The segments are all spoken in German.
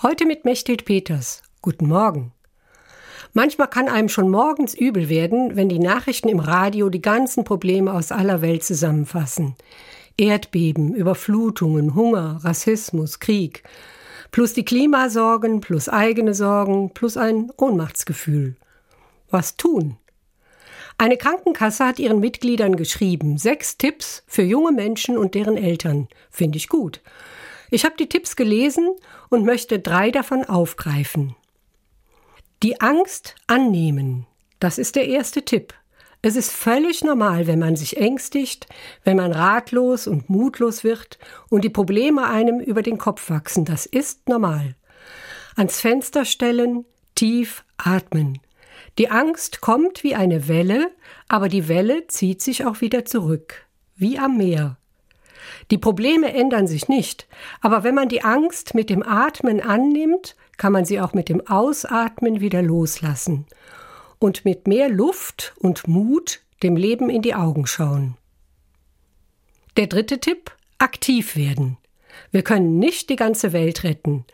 Heute mit Mechthild Peters. Guten Morgen. Manchmal kann einem schon morgens übel werden, wenn die Nachrichten im Radio die ganzen Probleme aus aller Welt zusammenfassen. Erdbeben, Überflutungen, Hunger, Rassismus, Krieg. Plus die Klimasorgen, plus eigene Sorgen, plus ein Ohnmachtsgefühl. Was tun? Eine Krankenkasse hat ihren Mitgliedern geschrieben, sechs Tipps für junge Menschen und deren Eltern. Finde ich gut. Ich habe die Tipps gelesen und möchte drei davon aufgreifen. Die Angst annehmen. Das ist der erste Tipp. Es ist völlig normal, wenn man sich ängstigt, wenn man ratlos und mutlos wird und die Probleme einem über den Kopf wachsen. Das ist normal. Ans Fenster stellen, tief atmen. Die Angst kommt wie eine Welle, aber die Welle zieht sich auch wieder zurück, wie am Meer. Die Probleme ändern sich nicht, aber wenn man die Angst mit dem Atmen annimmt, kann man sie auch mit dem Ausatmen wieder loslassen und mit mehr Luft und Mut dem Leben in die Augen schauen. Der dritte Tipp, aktiv werden. Wir können nicht die ganze Welt retten,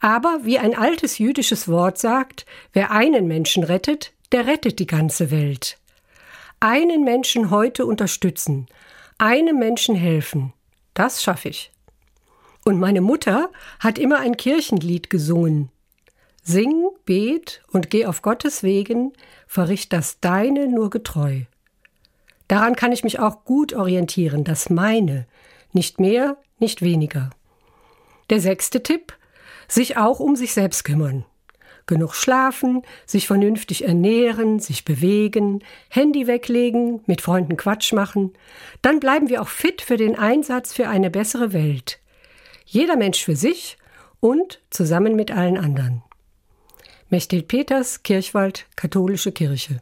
aber wie ein altes jüdisches Wort sagt, wer einen Menschen rettet, der rettet die ganze Welt. Einen Menschen heute unterstützen, einem Menschen helfen, das schaffe ich. Und meine Mutter hat immer ein Kirchenlied gesungen. Sing, bet und geh auf Gottes Wegen, verricht das Deine nur getreu. Daran kann ich mich auch gut orientieren, das meine, nicht mehr, nicht weniger. Der sechste Tipp, sich auch um sich selbst kümmern genug schlafen, sich vernünftig ernähren, sich bewegen, Handy weglegen, mit Freunden Quatsch machen, dann bleiben wir auch fit für den Einsatz für eine bessere Welt. Jeder Mensch für sich und zusammen mit allen anderen. Mechthild Peters, Kirchwald, Katholische Kirche.